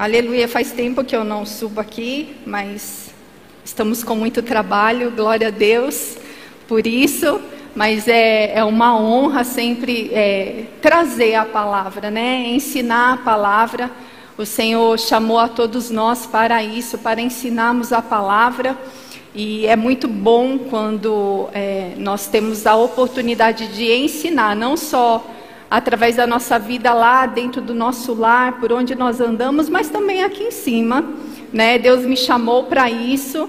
Aleluia, faz tempo que eu não subo aqui, mas estamos com muito trabalho, glória a Deus por isso. Mas é, é uma honra sempre é, trazer a palavra, né? Ensinar a palavra. O Senhor chamou a todos nós para isso, para ensinarmos a palavra. E é muito bom quando é, nós temos a oportunidade de ensinar, não só através da nossa vida lá dentro do nosso lar, por onde nós andamos, mas também aqui em cima. Né? Deus me chamou para isso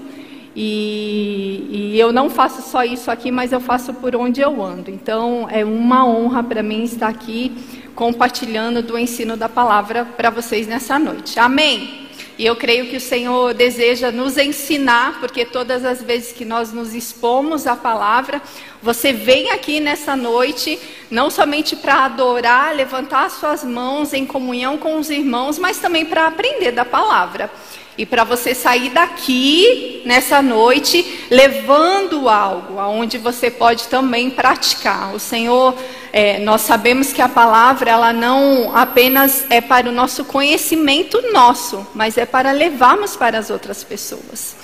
e, e, eu não faço só isso aqui, mas eu faço por onde eu ando. Então é uma honra para mim estar aqui compartilhando do ensino da palavra para vocês nessa noite. Amém. E eu creio que o Senhor deseja nos ensinar, porque todas as vezes que nós nos expomos à palavra, você vem aqui nessa noite, não somente para adorar, levantar suas mãos em comunhão com os irmãos, mas também para aprender da palavra. E para você sair daqui nessa noite levando algo, aonde você pode também praticar. O Senhor, é, nós sabemos que a palavra ela não apenas é para o nosso conhecimento nosso, mas é para levarmos para as outras pessoas.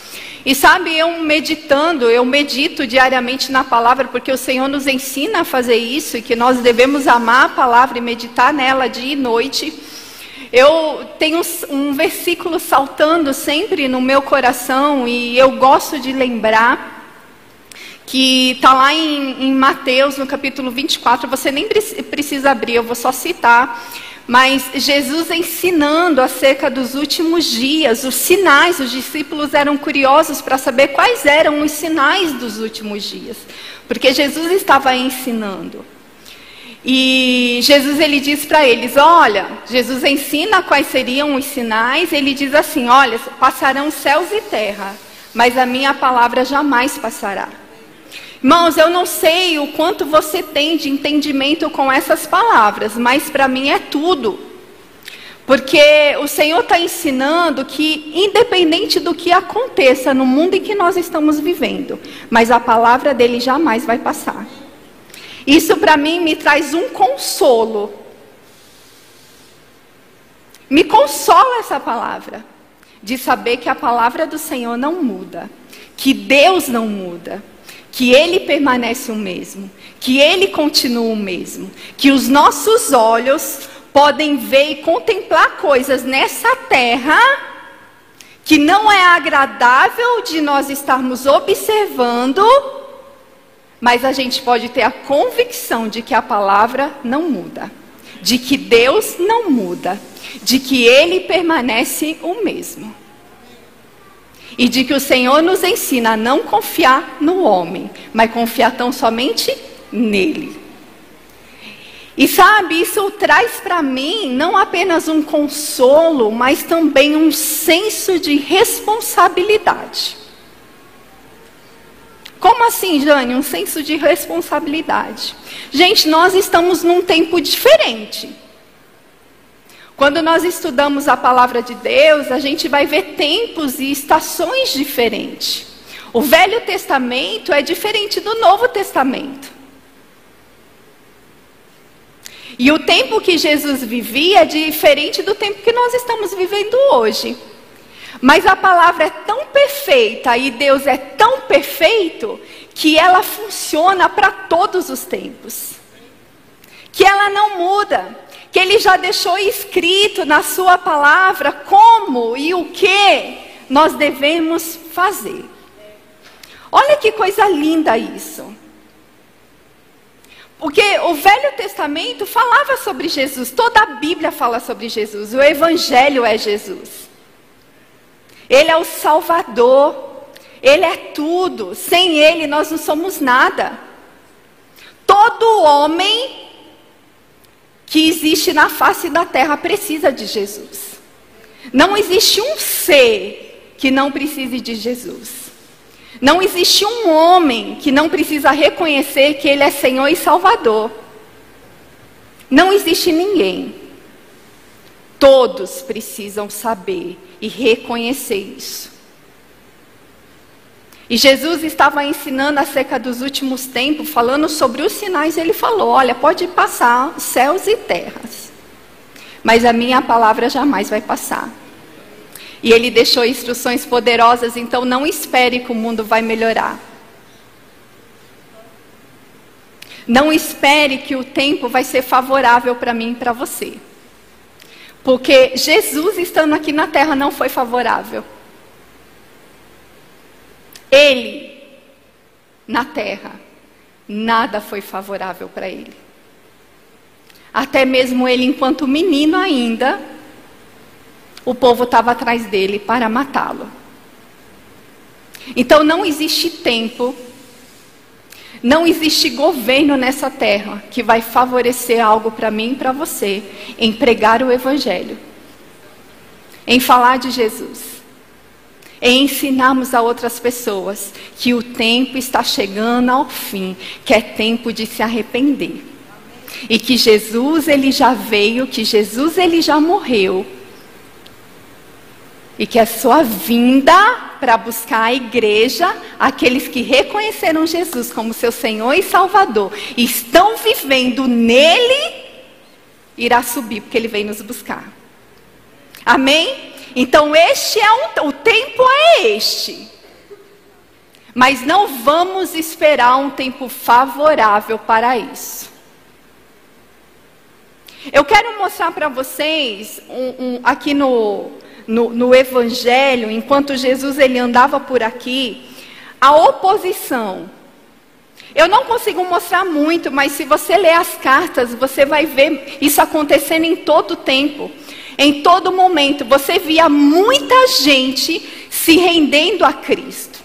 E sabe, eu meditando, eu medito diariamente na palavra, porque o Senhor nos ensina a fazer isso e que nós devemos amar a palavra e meditar nela dia e noite. Eu tenho um versículo saltando sempre no meu coração e eu gosto de lembrar que está lá em, em, Mateus, no capítulo 24. Você nem precisa abrir, eu vou só citar. Mas Jesus ensinando acerca dos últimos dias, os sinais, os discípulos eram curiosos para saber quais eram os sinais dos últimos dias, porque Jesus estava ensinando. E Jesus ele diz para eles: Olha, Jesus ensina quais seriam os sinais. Ele diz assim: Olha, passarão céus e terra, mas a minha palavra jamais passará. Irmãos, eu não sei o quanto você tem de entendimento com essas palavras, mas para mim é tudo. Porque o Senhor está ensinando que, independente do que aconteça no mundo em que nós estamos vivendo, mas a palavra dele jamais vai passar. Isso para mim me traz um consolo. Me consola essa palavra, de saber que a palavra do Senhor não muda, que Deus não muda que Ele permanece o mesmo, que Ele continua o mesmo, que os nossos olhos podem ver e contemplar coisas nessa terra que não é agradável de nós estarmos observando, mas a gente pode ter a convicção de que a palavra não muda, de que Deus não muda, de que Ele permanece o mesmo. E de que o Senhor nos ensina a não confiar no homem, mas confiar tão somente nele. E sabe, isso traz para mim não apenas um consolo, mas também um senso de responsabilidade. Como assim, Jane? Um senso de responsabilidade. Gente, nós estamos num tempo diferente. Quando nós estudamos a palavra de Deus, a gente vai ver tempos e estações diferentes. O Velho Testamento é diferente do Novo Testamento. E o tempo que Jesus vivia é diferente do tempo que nós estamos vivendo hoje. Mas a palavra é tão perfeita e Deus é tão perfeito que ela funciona para todos os tempos. Que ela não muda que ele já deixou escrito na sua palavra como e o que nós devemos fazer. Olha que coisa linda isso. Porque o Velho Testamento falava sobre Jesus, toda a Bíblia fala sobre Jesus, o Evangelho é Jesus. Ele é o Salvador, Ele é tudo, sem Ele nós não somos nada. Todo homem que existe na face da terra precisa de Jesus. Não existe um ser que não precise de Jesus. Não existe um homem que não precisa reconhecer que Ele é Senhor e Salvador. Não existe ninguém. Todos precisam saber e reconhecer isso. E Jesus estava ensinando acerca dos últimos tempos, falando sobre os sinais, ele falou: Olha, pode passar céus e terras, mas a minha palavra jamais vai passar. E ele deixou instruções poderosas, então não espere que o mundo vai melhorar. Não espere que o tempo vai ser favorável para mim e para você. Porque Jesus estando aqui na terra não foi favorável. Ele, na terra, nada foi favorável para ele. Até mesmo ele, enquanto menino ainda, o povo estava atrás dele para matá-lo. Então não existe tempo não existe governo nessa terra que vai favorecer algo para mim e para você em pregar o Evangelho, em falar de Jesus, em ensinarmos a outras pessoas que o tempo está chegando ao fim, que é tempo de se arrepender. E que Jesus ele já veio, que Jesus ele já morreu e que a sua vinda para buscar a igreja, aqueles que reconheceram Jesus como seu Senhor e Salvador, e estão vivendo nele, irá subir, porque ele vem nos buscar. Amém? Então este é um, o tempo é este. Mas não vamos esperar um tempo favorável para isso. Eu quero mostrar para vocês um, um, aqui no no, no Evangelho, enquanto Jesus ele andava por aqui, a oposição. Eu não consigo mostrar muito, mas se você ler as cartas, você vai ver isso acontecendo em todo tempo. Em todo momento, você via muita gente se rendendo a Cristo.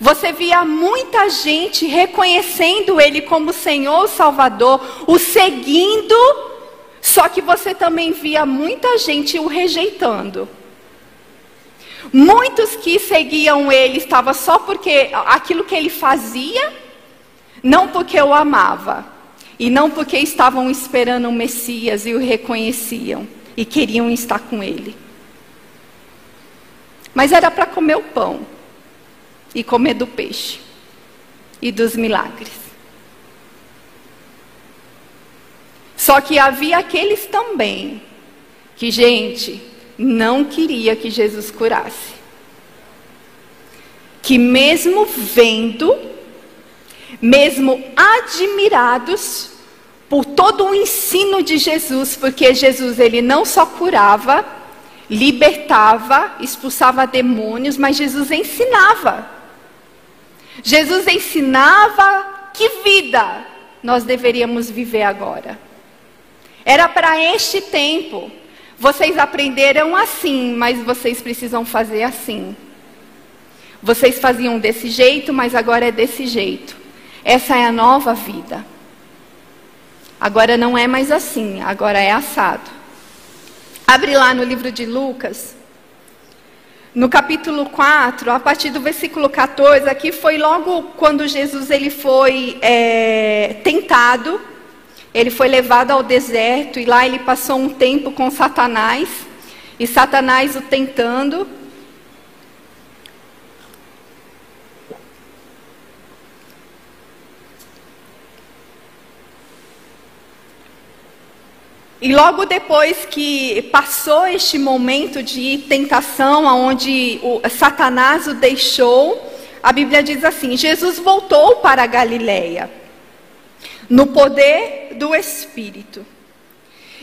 Você via muita gente reconhecendo Ele como Senhor Salvador, o seguindo só que você também via muita gente o rejeitando. Muitos que seguiam ele estavam só porque aquilo que ele fazia, não porque o amava, e não porque estavam esperando o Messias e o reconheciam e queriam estar com ele. Mas era para comer o pão e comer do peixe e dos milagres. Só que havia aqueles também que, gente, não queria que Jesus curasse. Que mesmo vendo, mesmo admirados por todo o ensino de Jesus, porque Jesus ele não só curava, libertava, expulsava demônios, mas Jesus ensinava. Jesus ensinava que vida nós deveríamos viver agora. Era para este tempo. Vocês aprenderam assim, mas vocês precisam fazer assim. Vocês faziam desse jeito, mas agora é desse jeito. Essa é a nova vida. Agora não é mais assim, agora é assado. Abre lá no livro de Lucas, no capítulo 4, a partir do versículo 14, aqui foi logo quando Jesus ele foi é, tentado ele foi levado ao deserto e lá ele passou um tempo com Satanás, e Satanás o tentando. E logo depois que passou este momento de tentação, onde Satanás o deixou, a Bíblia diz assim: Jesus voltou para a Galileia no poder do Espírito.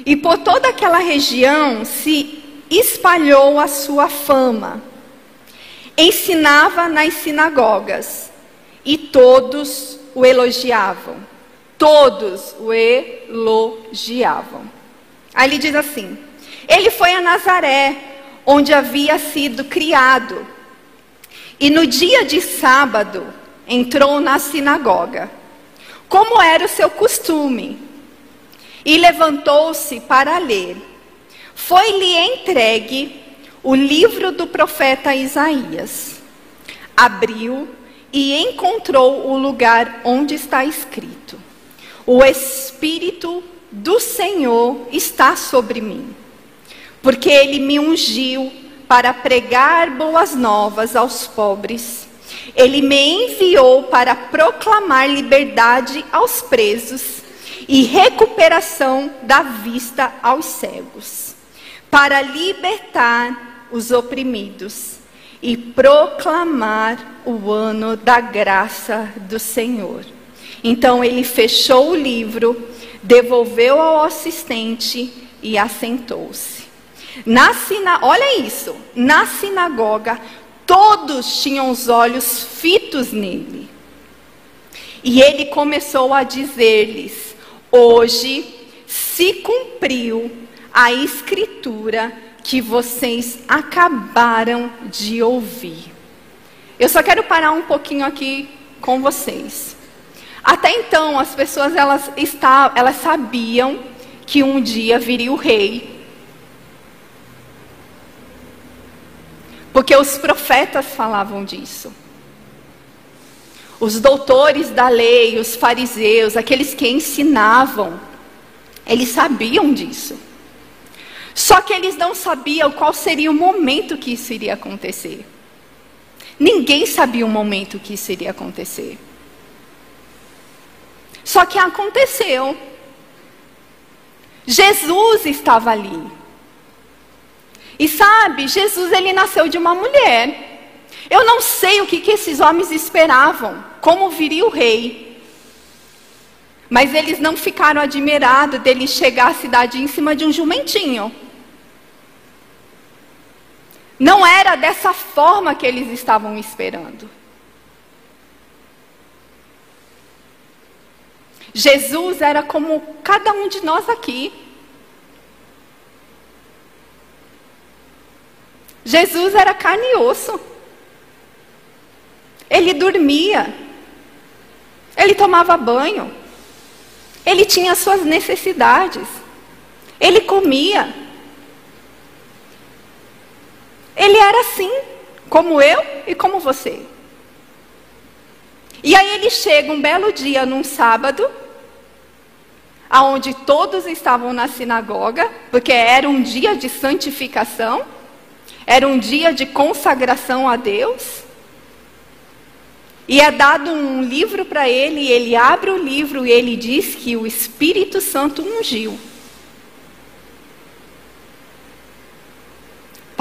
E por toda aquela região se espalhou a sua fama. Ensinava nas sinagogas e todos o elogiavam. Todos o elogiavam. Aí ele diz assim: Ele foi a Nazaré, onde havia sido criado. E no dia de sábado entrou na sinagoga como era o seu costume, e levantou-se para ler. Foi-lhe entregue o livro do profeta Isaías. Abriu e encontrou o lugar onde está escrito: O Espírito do Senhor está sobre mim, porque ele me ungiu para pregar boas novas aos pobres ele me enviou para proclamar liberdade aos presos e recuperação da vista aos cegos, para libertar os oprimidos e proclamar o ano da graça do Senhor. Então ele fechou o livro, devolveu ao assistente e assentou-se. Na sina... Olha isso, na sinagoga todos tinham os olhos fitos nele. E ele começou a dizer-lhes: Hoje se cumpriu a escritura que vocês acabaram de ouvir. Eu só quero parar um pouquinho aqui com vocês. Até então, as pessoas elas, estavam, elas sabiam que um dia viria o rei. Porque os profetas falavam disso. Os doutores da lei, os fariseus, aqueles que ensinavam, eles sabiam disso. Só que eles não sabiam qual seria o momento que isso iria acontecer. Ninguém sabia o momento que isso iria acontecer. Só que aconteceu. Jesus estava ali. E sabe, Jesus ele nasceu de uma mulher. Eu não sei o que, que esses homens esperavam, como viria o rei. Mas eles não ficaram admirados dele chegar à cidade em cima de um jumentinho. Não era dessa forma que eles estavam esperando. Jesus era como cada um de nós aqui. Jesus era carne e osso. Ele dormia. Ele tomava banho. Ele tinha suas necessidades. Ele comia. Ele era assim, como eu e como você. E aí ele chega um belo dia, num sábado, aonde todos estavam na sinagoga, porque era um dia de santificação, era um dia de consagração a Deus. E é dado um livro para ele, e ele abre o livro e ele diz que o Espírito Santo ungiu.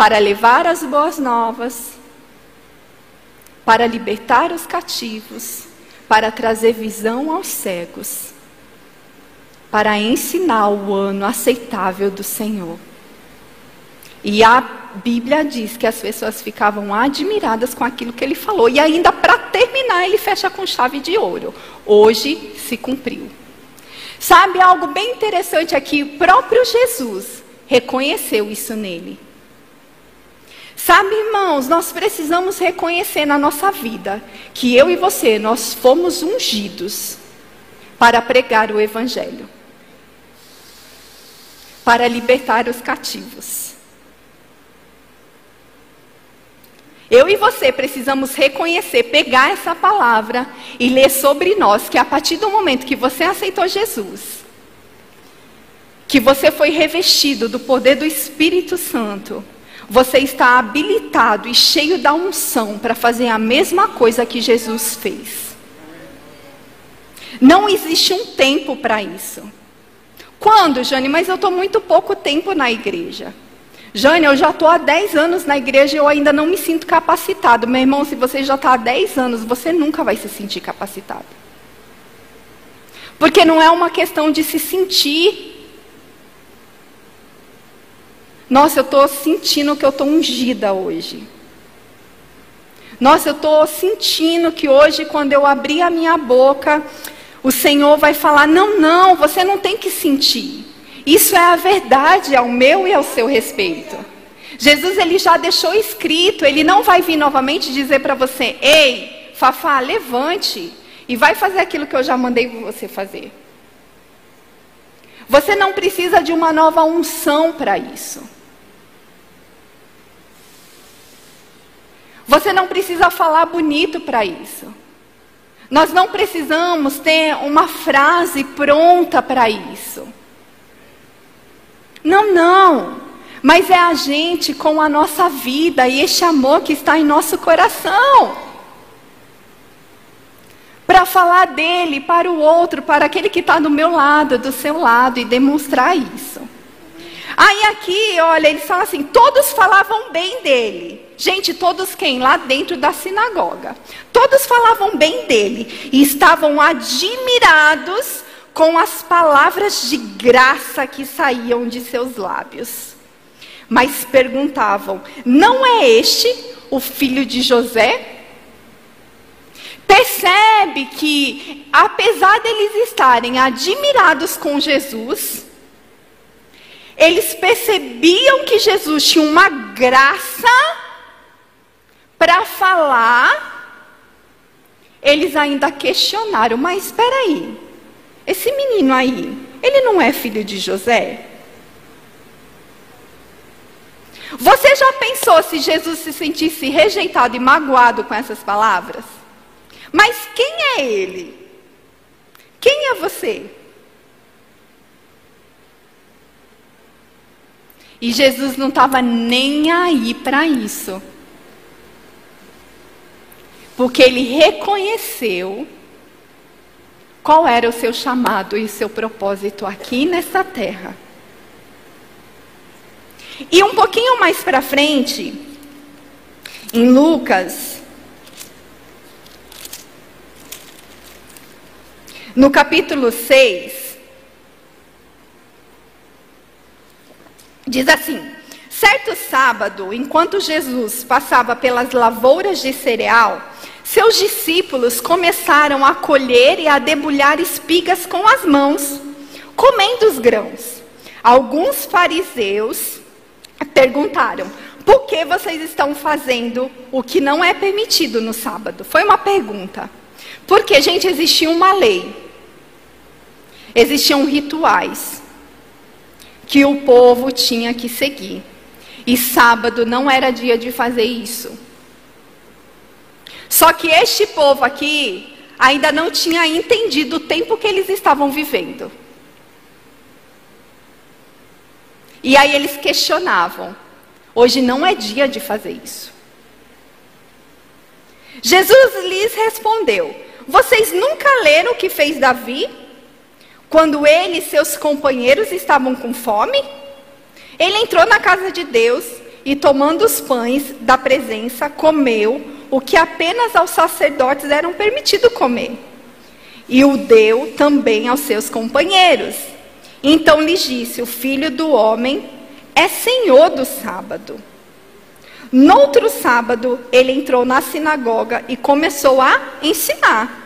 para levar as boas novas, para libertar os cativos, para trazer visão aos cegos, para ensinar o ano aceitável do Senhor. E a Bíblia diz que as pessoas ficavam admiradas com aquilo que ele falou. E ainda para terminar, ele fecha com chave de ouro. Hoje se cumpriu. Sabe algo bem interessante aqui? O próprio Jesus reconheceu isso nele. Sabe, irmãos, nós precisamos reconhecer na nossa vida que eu e você, nós fomos ungidos para pregar o Evangelho, para libertar os cativos. Eu e você precisamos reconhecer, pegar essa palavra e ler sobre nós que a partir do momento que você aceitou Jesus, que você foi revestido do poder do Espírito Santo, você está habilitado e cheio da unção para fazer a mesma coisa que Jesus fez. Não existe um tempo para isso. Quando, Jane? Mas eu estou muito pouco tempo na igreja. Jane, eu já estou há 10 anos na igreja e eu ainda não me sinto capacitado. Meu irmão, se você já está há 10 anos, você nunca vai se sentir capacitado. Porque não é uma questão de se sentir nossa, eu estou sentindo que eu estou ungida hoje. Nossa, eu estou sentindo que hoje, quando eu abrir a minha boca, o Senhor vai falar: não, não, você não tem que sentir. Isso é a verdade ao meu e ao seu respeito. Jesus ele já deixou escrito, ele não vai vir novamente dizer para você: ei, Fafá, levante e vai fazer aquilo que eu já mandei você fazer. Você não precisa de uma nova unção para isso. Você não precisa falar bonito para isso. Nós não precisamos ter uma frase pronta para isso. Não, não. Mas é a gente com a nossa vida e este amor que está em nosso coração. Para falar dele para o outro, para aquele que está do meu lado, do seu lado e demonstrar isso. Aí aqui, olha, eles falam assim: todos falavam bem dele. Gente, todos quem? Lá dentro da sinagoga. Todos falavam bem dele e estavam admirados com as palavras de graça que saíam de seus lábios. Mas perguntavam: não é este o filho de José? Percebe que, apesar deles estarem admirados com Jesus, eles percebiam que Jesus tinha uma graça para falar, eles ainda questionaram, mas espera aí, esse menino aí, ele não é filho de José? Você já pensou se Jesus se sentisse rejeitado e magoado com essas palavras? Mas quem é ele? Quem é você? E Jesus não estava nem aí para isso. Porque ele reconheceu qual era o seu chamado e seu propósito aqui nessa terra. E um pouquinho mais para frente, em Lucas, no capítulo 6, diz assim: Certo sábado, enquanto Jesus passava pelas lavouras de cereal, seus discípulos começaram a colher e a debulhar espigas com as mãos, comendo os grãos. Alguns fariseus perguntaram: por que vocês estão fazendo o que não é permitido no sábado? Foi uma pergunta. Porque, gente, existia uma lei, existiam rituais que o povo tinha que seguir. E sábado não era dia de fazer isso. Só que este povo aqui ainda não tinha entendido o tempo que eles estavam vivendo. E aí eles questionavam: hoje não é dia de fazer isso. Jesus lhes respondeu: Vocês nunca leram o que fez Davi? Quando ele e seus companheiros estavam com fome? Ele entrou na casa de Deus e, tomando os pães da presença, comeu o que apenas aos sacerdotes eram permitido comer. E o deu também aos seus companheiros. Então lhes disse: O filho do homem é senhor do sábado. Noutro sábado, ele entrou na sinagoga e começou a ensinar.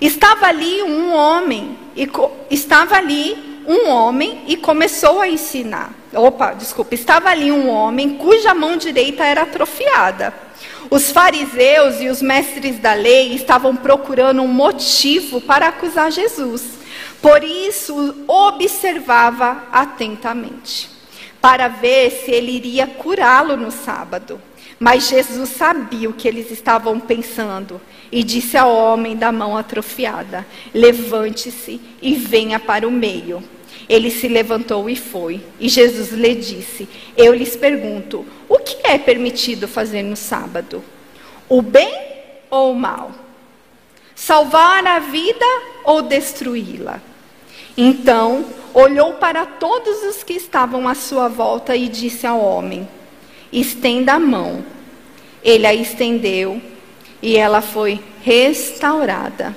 Estava ali um homem, e estava ali um homem e começou a ensinar. Opa, desculpa, estava ali um homem cuja mão direita era atrofiada. Os fariseus e os mestres da lei estavam procurando um motivo para acusar Jesus. Por isso, observava atentamente, para ver se ele iria curá-lo no sábado. Mas Jesus sabia o que eles estavam pensando e disse ao homem da mão atrofiada: Levante-se e venha para o meio. Ele se levantou e foi. E Jesus lhe disse: Eu lhes pergunto, o que é permitido fazer no sábado? O bem ou o mal? Salvar a vida ou destruí-la? Então olhou para todos os que estavam à sua volta e disse ao homem: Estenda a mão. Ele a estendeu e ela foi restaurada.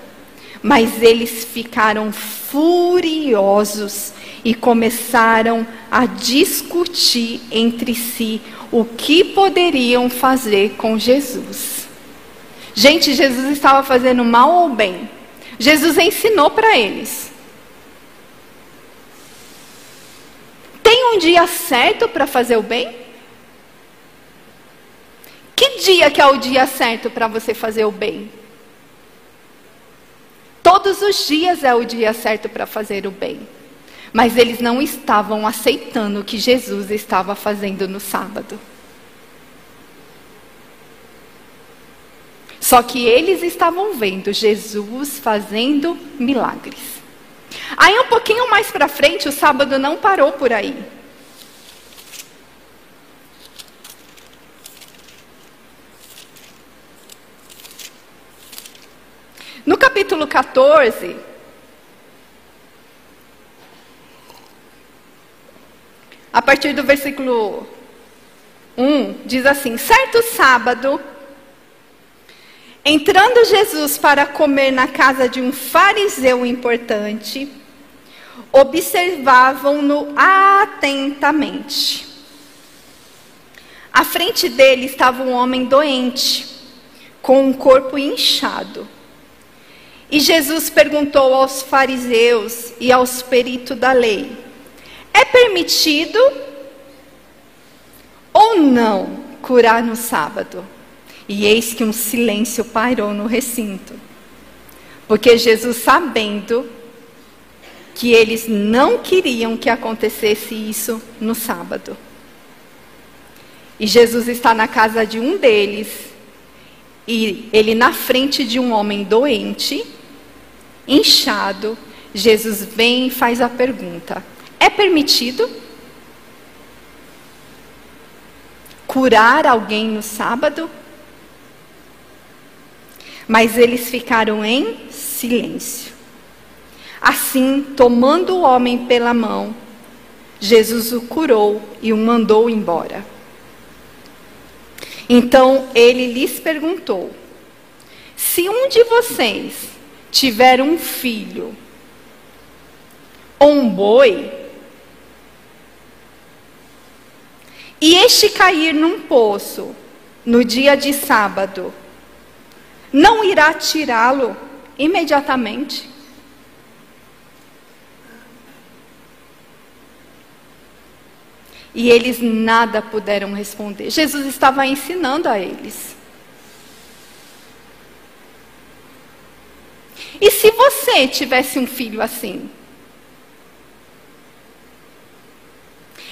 Mas eles ficaram furiosos e começaram a discutir entre si o que poderiam fazer com Jesus. Gente, Jesus estava fazendo mal ou bem? Jesus ensinou para eles. Tem um dia certo para fazer o bem? Que dia que é o dia certo para você fazer o bem? Todos os dias é o dia certo para fazer o bem. Mas eles não estavam aceitando o que Jesus estava fazendo no sábado. Só que eles estavam vendo Jesus fazendo milagres. Aí um pouquinho mais para frente, o sábado não parou por aí. No capítulo 14, a partir do versículo 1, diz assim: Certo sábado, entrando Jesus para comer na casa de um fariseu importante, observavam-no atentamente. À frente dele estava um homem doente, com um corpo inchado. E Jesus perguntou aos fariseus e aos peritos da lei: É permitido ou não curar no sábado? E eis que um silêncio pairou no recinto. Porque Jesus, sabendo que eles não queriam que acontecesse isso no sábado. E Jesus está na casa de um deles, e ele na frente de um homem doente, inchado, Jesus vem e faz a pergunta: É permitido curar alguém no sábado? Mas eles ficaram em silêncio. Assim, tomando o homem pela mão, Jesus o curou e o mandou embora. Então ele lhes perguntou: Se um de vocês tiver um filho ou um boi, e este cair num poço no dia de sábado, não irá tirá-lo imediatamente? E eles nada puderam responder. Jesus estava ensinando a eles. E se você tivesse um filho assim?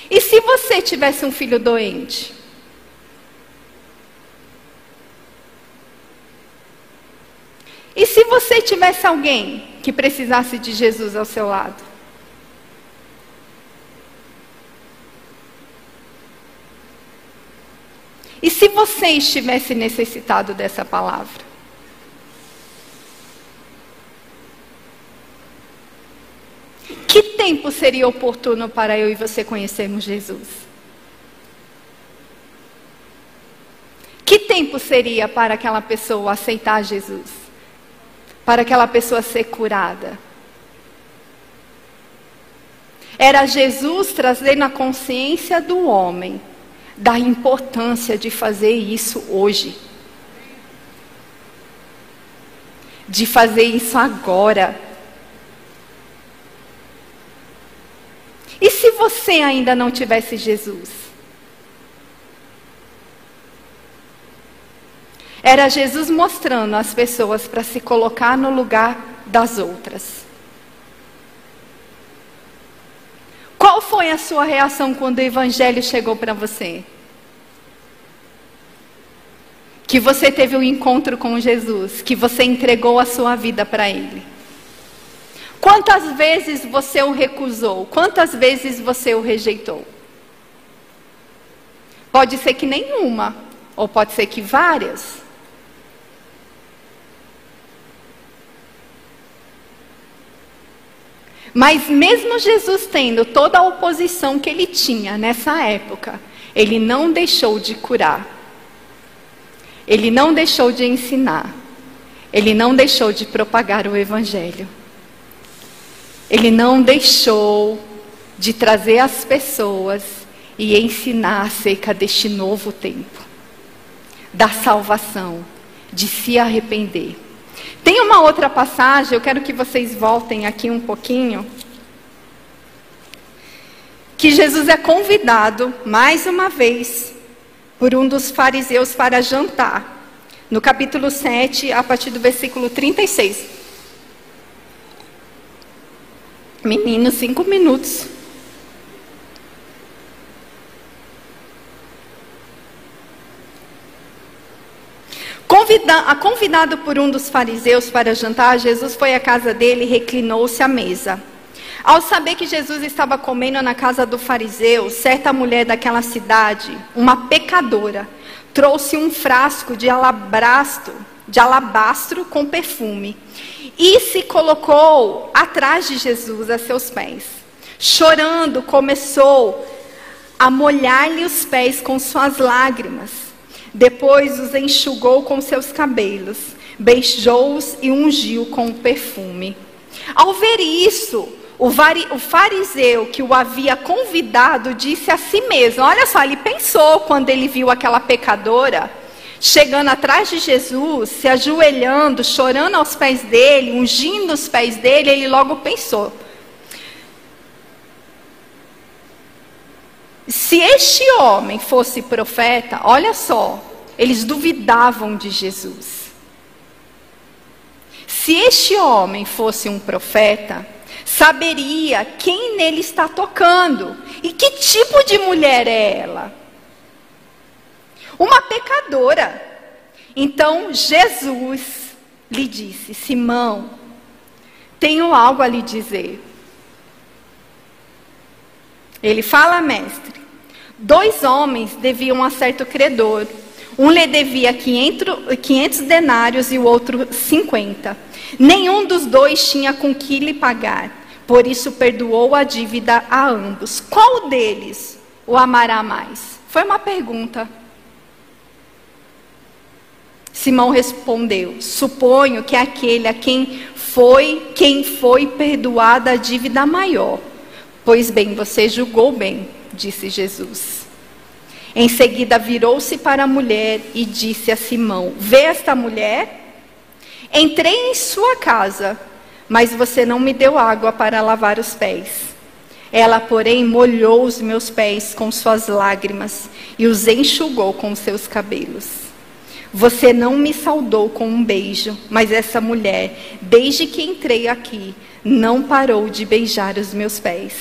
E se você tivesse um filho doente? E se você tivesse alguém que precisasse de Jesus ao seu lado? E se você estivesse necessitado dessa palavra? Que tempo seria oportuno para eu e você conhecermos Jesus? Que tempo seria para aquela pessoa aceitar Jesus? Para aquela pessoa ser curada? Era Jesus trazendo a consciência do homem da importância de fazer isso hoje. De fazer isso agora. E se você ainda não tivesse Jesus? Era Jesus mostrando às pessoas para se colocar no lugar das outras. Qual foi a sua reação quando o Evangelho chegou para você? Que você teve um encontro com Jesus, que você entregou a sua vida para Ele. Quantas vezes você o recusou? Quantas vezes você o rejeitou? Pode ser que nenhuma, ou pode ser que várias. Mas mesmo Jesus tendo toda a oposição que ele tinha nessa época, ele não deixou de curar. Ele não deixou de ensinar. Ele não deixou de propagar o evangelho. Ele não deixou de trazer as pessoas e ensinar acerca deste novo tempo, da salvação, de se arrepender. Tem uma outra passagem, eu quero que vocês voltem aqui um pouquinho. Que Jesus é convidado, mais uma vez, por um dos fariseus para jantar. No capítulo 7, a partir do versículo 36. Menino, cinco minutos. Convida, convidado por um dos fariseus para jantar, Jesus foi à casa dele e reclinou-se à mesa. Ao saber que Jesus estava comendo na casa do fariseu, certa mulher daquela cidade, uma pecadora, trouxe um frasco de alabastro, de alabastro com perfume e se colocou atrás de Jesus a seus pés. Chorando, começou a molhar-lhe os pés com suas lágrimas. Depois os enxugou com seus cabelos, beijou-os e ungiu com perfume. Ao ver isso, o, fariseu que o havia convidado disse a si mesmo: Olha só, ele pensou quando ele viu aquela pecadora chegando atrás de Jesus, se ajoelhando, chorando aos pés dele, ungindo os pés dele, ele logo pensou: Se este homem fosse profeta, olha só, eles duvidavam de Jesus. Se este homem fosse um profeta, saberia quem nele está tocando e que tipo de mulher é ela. Uma pecadora. Então Jesus lhe disse: Simão, tenho algo a lhe dizer. Ele fala, mestre, dois homens deviam a certo credor. Um lhe devia 500, 500 denários e o outro 50. Nenhum dos dois tinha com que lhe pagar. Por isso perdoou a dívida a ambos. Qual deles o amará mais? Foi uma pergunta. Simão respondeu: Suponho que aquele a quem foi quem foi perdoada a dívida maior. Pois bem, você julgou bem, disse Jesus. Em seguida virou-se para a mulher e disse a Simão: Vê esta mulher? Entrei em sua casa, mas você não me deu água para lavar os pés. Ela, porém, molhou os meus pés com suas lágrimas e os enxugou com seus cabelos. Você não me saudou com um beijo, mas essa mulher, desde que entrei aqui, não parou de beijar os meus pés.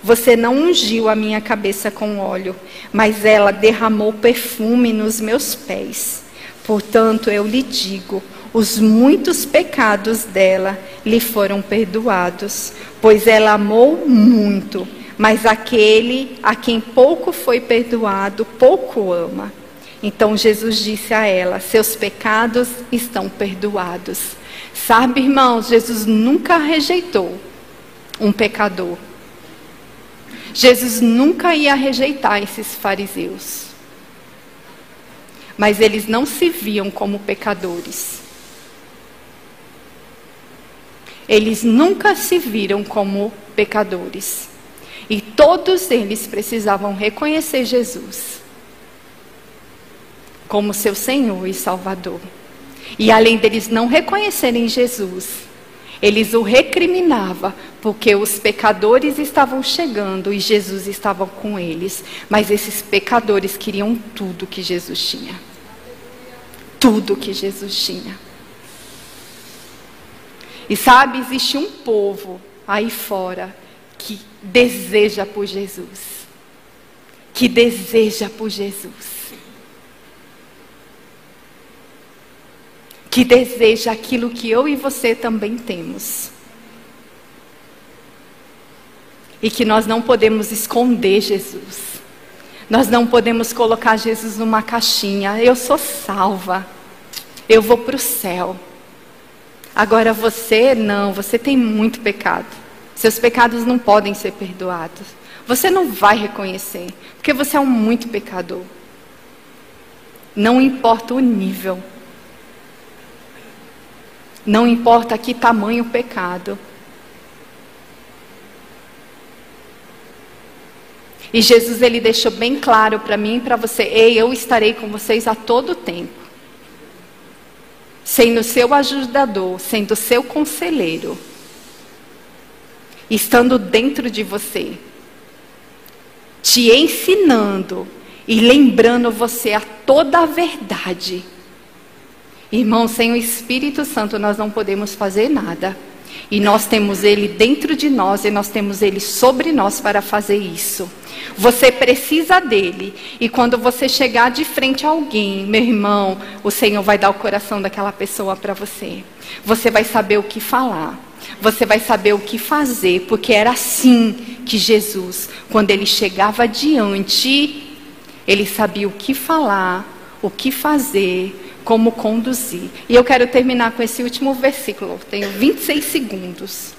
Você não ungiu a minha cabeça com óleo, mas ela derramou perfume nos meus pés. Portanto, eu lhe digo: os muitos pecados dela lhe foram perdoados, pois ela amou muito. Mas aquele a quem pouco foi perdoado, pouco ama. Então Jesus disse a ela: Seus pecados estão perdoados. Sabe, irmãos, Jesus nunca rejeitou um pecador. Jesus nunca ia rejeitar esses fariseus. Mas eles não se viam como pecadores. Eles nunca se viram como pecadores. E todos eles precisavam reconhecer Jesus como seu Senhor e Salvador. E além deles não reconhecerem Jesus, eles o recriminavam porque os pecadores estavam chegando e Jesus estava com eles. Mas esses pecadores queriam tudo que Jesus tinha. Tudo que Jesus tinha. E sabe, existe um povo aí fora que deseja por Jesus. Que deseja por Jesus. Que deseja aquilo que eu e você também temos. E que nós não podemos esconder Jesus. Nós não podemos colocar Jesus numa caixinha. Eu sou salva. Eu vou para o céu. Agora você, não, você tem muito pecado. Seus pecados não podem ser perdoados. Você não vai reconhecer, porque você é um muito pecador. Não importa o nível. Não importa que tamanho o pecado. E Jesus ele deixou bem claro para mim e para você: ei, eu estarei com vocês a todo tempo. Sendo seu ajudador, sendo seu conselheiro. Estando dentro de você. Te ensinando e lembrando você a toda a verdade Irmão, sem o Espírito Santo nós não podemos fazer nada. E nós temos Ele dentro de nós e nós temos Ele sobre nós para fazer isso. Você precisa dele. E quando você chegar de frente a alguém, meu irmão, o Senhor vai dar o coração daquela pessoa para você. Você vai saber o que falar. Você vai saber o que fazer, porque era assim que Jesus, quando ele chegava diante, ele sabia o que falar, o que fazer, como conduzir. E eu quero terminar com esse último versículo, tenho 26 segundos.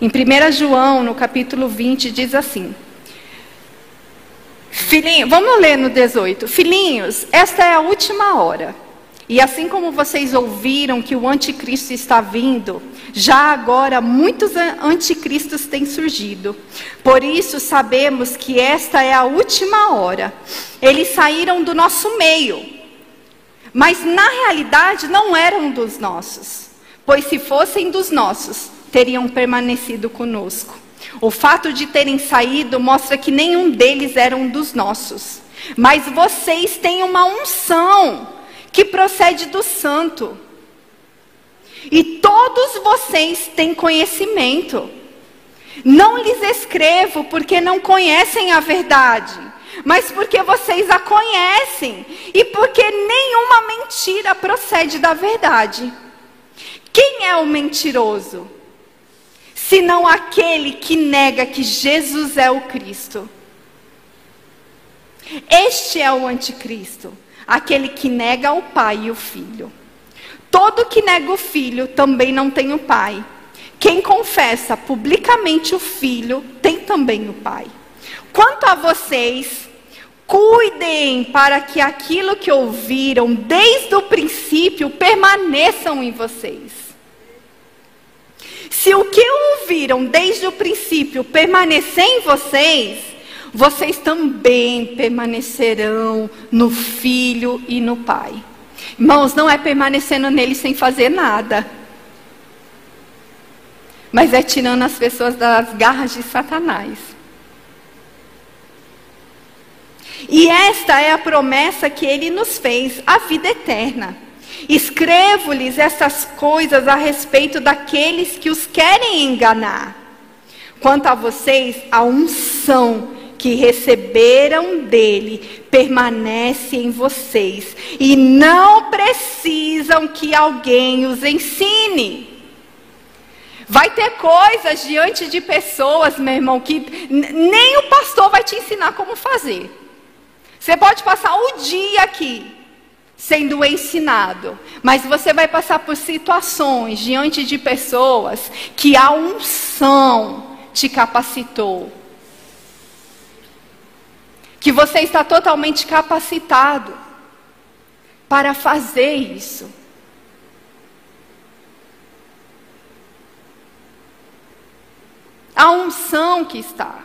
Em 1 João, no capítulo 20, diz assim: Filhinho, vamos ler no 18. Filhinhos, esta é a última hora. E assim como vocês ouviram que o anticristo está vindo, já agora muitos anticristos têm surgido. Por isso sabemos que esta é a última hora. Eles saíram do nosso meio, mas na realidade não eram dos nossos, pois se fossem dos nossos, teriam permanecido conosco. O fato de terem saído mostra que nenhum deles eram dos nossos. Mas vocês têm uma unção que procede do santo. E todos vocês têm conhecimento. Não lhes escrevo porque não conhecem a verdade, mas porque vocês a conhecem e porque nenhuma mentira procede da verdade. Quem é o mentiroso? Senão aquele que nega que Jesus é o Cristo. Este é o anticristo aquele que nega o pai e o filho. Todo que nega o filho também não tem o pai. Quem confessa publicamente o filho tem também o pai. Quanto a vocês, cuidem para que aquilo que ouviram desde o princípio permaneçam em vocês. Se o que ouviram desde o princípio permanecer em vocês, vocês também permanecerão no Filho e no Pai. Irmãos, não é permanecendo nele sem fazer nada, mas é tirando as pessoas das garras de Satanás. E esta é a promessa que ele nos fez, a vida eterna. Escrevo-lhes essas coisas a respeito daqueles que os querem enganar. Quanto a vocês, a unção que receberam dele permanece em vocês e não precisam que alguém os ensine. Vai ter coisas diante de pessoas, meu irmão, que nem o pastor vai te ensinar como fazer. Você pode passar o dia aqui sendo ensinado, mas você vai passar por situações diante de pessoas que a unção te capacitou que você está totalmente capacitado para fazer isso. A unção que está.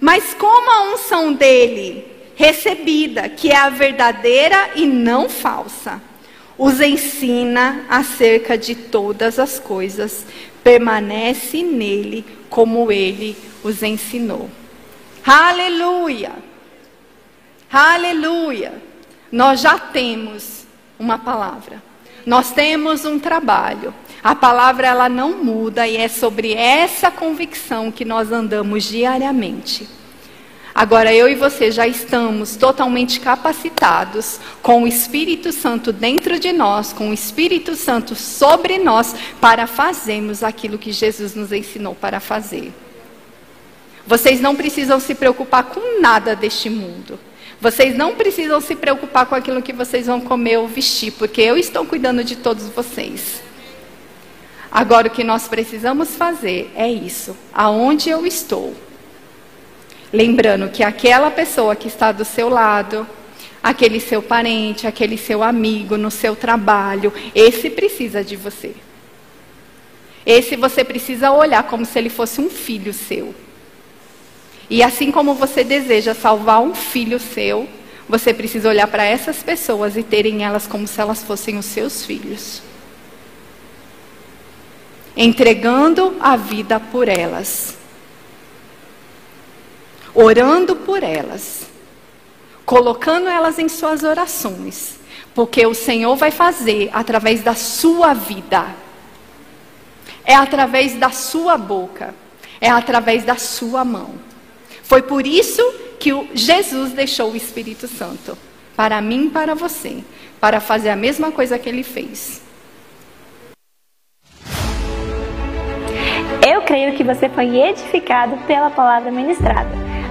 Mas como a unção dele, recebida, que é a verdadeira e não falsa, os ensina acerca de todas as coisas, permanece nele como ele os ensinou. Aleluia! Aleluia! Nós já temos uma palavra. Nós temos um trabalho. A palavra ela não muda e é sobre essa convicção que nós andamos diariamente. Agora eu e você já estamos totalmente capacitados com o Espírito Santo dentro de nós, com o Espírito Santo sobre nós para fazermos aquilo que Jesus nos ensinou para fazer. Vocês não precisam se preocupar com nada deste mundo. Vocês não precisam se preocupar com aquilo que vocês vão comer ou vestir, porque eu estou cuidando de todos vocês. Agora, o que nós precisamos fazer é isso. Aonde eu estou? Lembrando que aquela pessoa que está do seu lado, aquele seu parente, aquele seu amigo no seu trabalho, esse precisa de você. Esse você precisa olhar como se ele fosse um filho seu. E assim como você deseja salvar um filho seu, você precisa olhar para essas pessoas e terem elas como se elas fossem os seus filhos. Entregando a vida por elas. Orando por elas. Colocando elas em suas orações. Porque o Senhor vai fazer através da sua vida. É através da sua boca. É através da sua mão. Foi por isso que Jesus deixou o Espírito Santo para mim e para você, para fazer a mesma coisa que ele fez. Eu creio que você foi edificado pela palavra ministrada.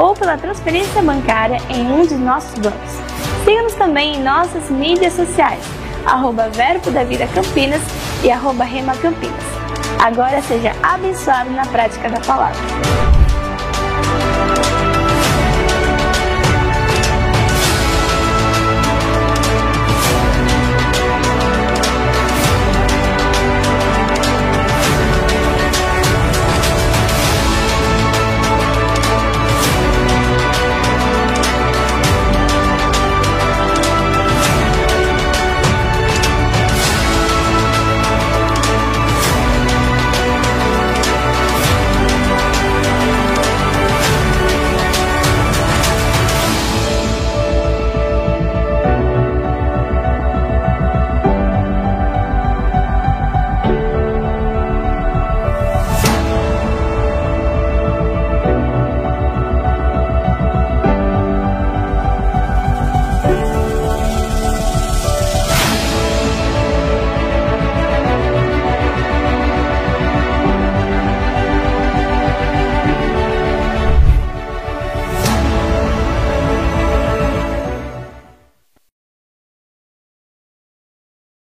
ou pela transferência bancária em um de nossos bancos. Siga-nos também em nossas mídias sociais, arroba Verbo da Vida Campinas e arroba Rema Campinas. Agora seja abençoado na prática da palavra.